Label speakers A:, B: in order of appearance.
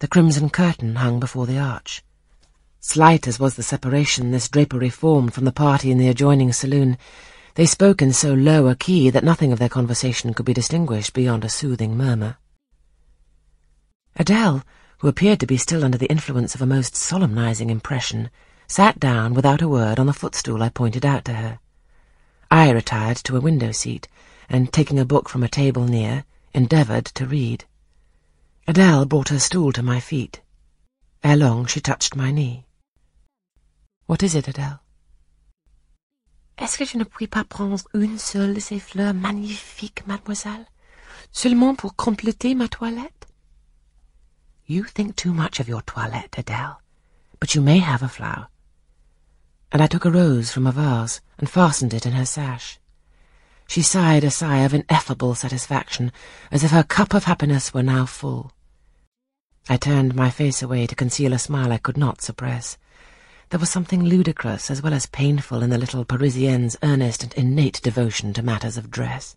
A: The crimson curtain hung before the arch. Slight as was the separation this drapery formed from the party in the adjoining saloon, they spoke in so low a key that nothing of their conversation could be distinguished beyond a soothing murmur. Adele, who appeared to be still under the influence of a most solemnizing impression, sat down without a word on the footstool I pointed out to her. I retired to a window seat, and taking a book from a table near, endeavoured to read. Adele brought her stool to my feet. Ere long she touched my knee. What is it, Adele?
B: Est-ce que je ne puis pas prendre une seule de ces fleurs magnifiques, mademoiselle, seulement pour compléter ma toilette?
A: You think too much of your toilette, Adele, but you may have a flower. And I took a rose from a vase and fastened it in her sash. She sighed a sigh of ineffable satisfaction, as if her cup of happiness were now full. I turned my face away to conceal a smile I could not suppress. There was something ludicrous as well as painful in the little Parisienne's earnest and innate devotion to matters of dress.